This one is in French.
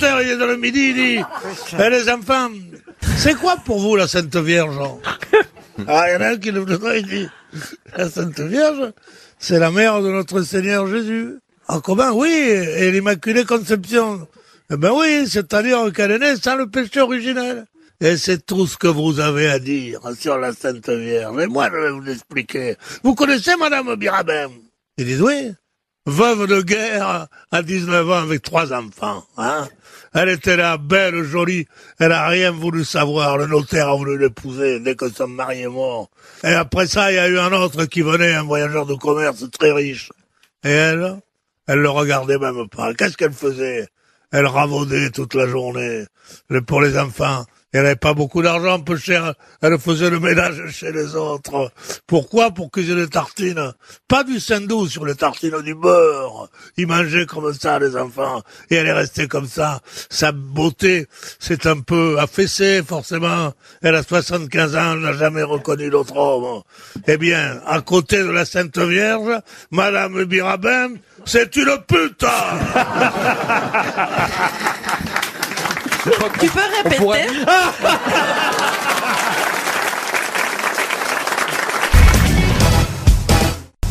il est dans le midi, il dit, Eh, les enfants, c'est quoi pour vous la Sainte Vierge Ah, il y en a un qui le il dit, la Sainte Vierge, c'est la mère de notre Seigneur Jésus. Ah, comment Oui, et l'Immaculée Conception. Eh ben oui, c'est-à-dire qu'elle est née sans le péché originel. Et c'est tout ce que vous avez à dire sur la Sainte Vierge. Et moi, je vais vous expliquer. Vous connaissez Madame Birabin? Il dit oui. Veuve de guerre à 19 ans avec trois enfants. Hein elle était là, belle, jolie. Elle a rien voulu savoir. Le notaire a voulu l'épouser dès que son mari est mort. Et après ça, il y a eu un autre qui venait, un voyageur de commerce très riche. Et elle, elle le regardait même pas. Qu'est-ce qu'elle faisait? Elle ravaudait toute la journée pour les enfants. Elle n'avait pas beaucoup d'argent, peu cher. Elle faisait le ménage chez les autres. Pourquoi? Pour aient des tartines. Pas du sandou sur les tartines du beurre. Ils mangeaient comme ça, les enfants. Et elle est restée comme ça. Sa beauté s'est un peu affaissée, forcément. Elle a 75 ans, elle n'a jamais reconnu d'autre homme. Eh bien, à côté de la Sainte Vierge, Madame Birabin, c'est une pute Tu peux répéter